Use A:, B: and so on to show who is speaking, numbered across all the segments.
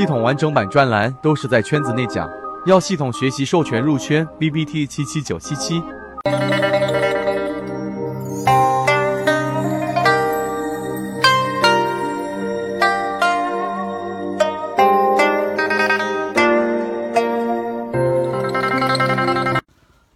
A: 系统完整版专栏都是在圈子内讲，要系统学习授权入圈，B B T 七七九七七。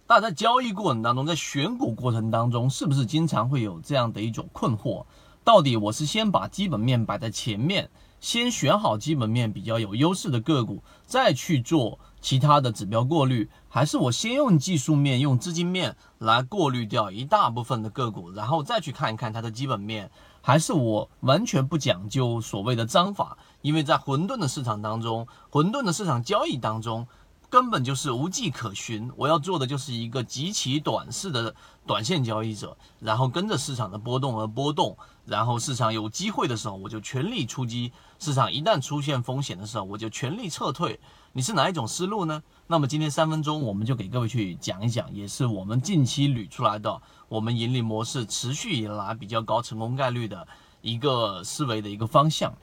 B: 大家在交易过程当中，在选股过程当中，是不是经常会有这样的一种困惑？到底我是先把基本面摆在前面？先选好基本面比较有优势的个股，再去做其他的指标过滤，还是我先用技术面、用资金面来过滤掉一大部分的个股，然后再去看一看它的基本面，还是我完全不讲究所谓的章法？因为在混沌的市场当中，混沌的市场交易当中。根本就是无迹可寻。我要做的就是一个极其短视的短线交易者，然后跟着市场的波动而波动，然后市场有机会的时候我就全力出击，市场一旦出现风险的时候我就全力撤退。你是哪一种思路呢？那么今天三分钟我们就给各位去讲一讲，也是我们近期捋出来的我们盈利模式持续以来比较高成功概率的一个思维的一个方向。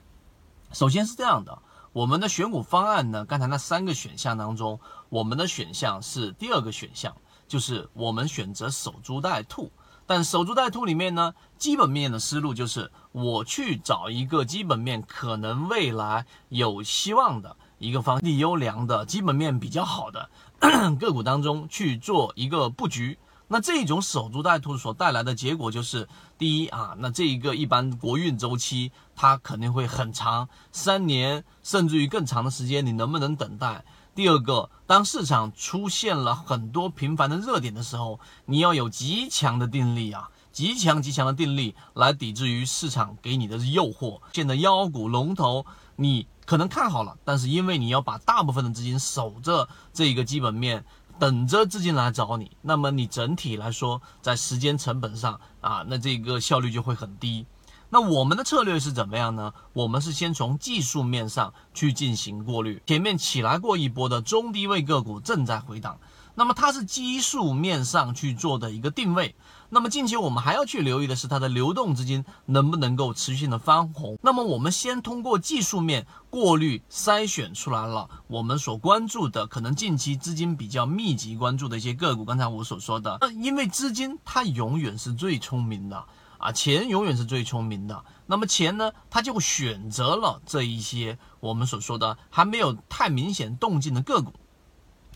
B: 首先是这样的。我们的选股方案呢？刚才那三个选项当中，我们的选项是第二个选项，就是我们选择守株待兔。但守株待兔里面呢，基本面的思路就是我去找一个基本面可能未来有希望的一个房地优良的基本面比较好的 个股当中去做一个布局。那这种守株待兔所带来的结果就是，第一啊，那这一个一般国运周期它肯定会很长，三年甚至于更长的时间，你能不能等待？第二个，当市场出现了很多频繁的热点的时候，你要有极强的定力啊，极强极强的定力来抵制于市场给你的诱惑。现在妖股龙头你可能看好了，但是因为你要把大部分的资金守着这一个基本面。等着资金来找你，那么你整体来说在时间成本上啊，那这个效率就会很低。那我们的策略是怎么样呢？我们是先从技术面上去进行过滤，前面起来过一波的中低位个股正在回档。那么它是基数面上去做的一个定位。那么近期我们还要去留意的是它的流动资金能不能够持续性的翻红。那么我们先通过技术面过滤筛选出来了我们所关注的可能近期资金比较密集关注的一些个股。刚才我所说的，因为资金它永远是最聪明的啊，钱永远是最聪明的。那么钱呢，它就选择了这一些我们所说的还没有太明显动静的个股。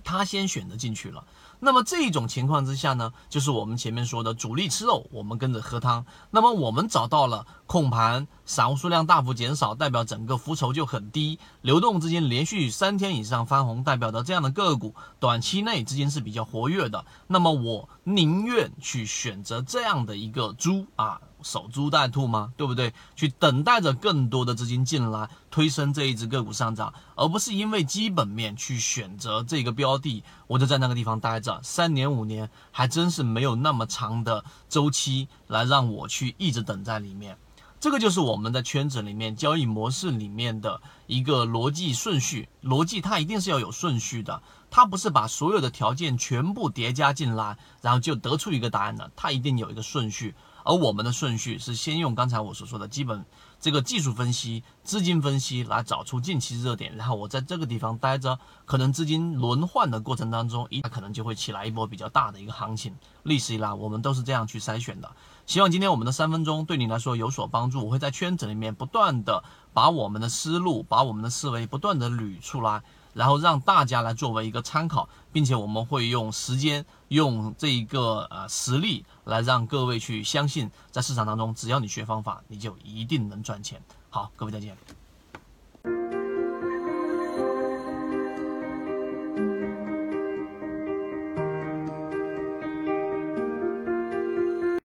B: 他先选择进去了，那么这种情况之下呢，就是我们前面说的主力吃肉，我们跟着喝汤。那么我们找到了控盘，散户数量大幅减少，代表整个浮筹就很低，流动资金连续三天以上翻红，代表的这样的个股，短期内资金是比较活跃的。那么我宁愿去选择这样的一个猪啊。守株待兔吗？对不对？去等待着更多的资金进来推升这一只个股上涨，而不是因为基本面去选择这个标的，我就在那个地方待着三年五年，还真是没有那么长的周期来让我去一直等在里面。这个就是我们在圈子里面交易模式里面的一个逻辑顺序，逻辑它一定是要有顺序的，它不是把所有的条件全部叠加进来，然后就得出一个答案的，它一定有一个顺序。而我们的顺序是先用刚才我所说的基本这个技术分析、资金分析来找出近期热点，然后我在这个地方待着，可能资金轮换的过程当中，一可能就会起来一波比较大的一个行情。历史以来，我们都是这样去筛选的。希望今天我们的三分钟对你来说有所帮助。我会在圈子里面不断的把我们的思路、把我们的思维不断的捋出来。然后让大家来作为一个参考，并且我们会用时间、用这一个呃实力来让各位去相信，在市场当中，只要你学方法，你就一定能赚钱。好，各位再见。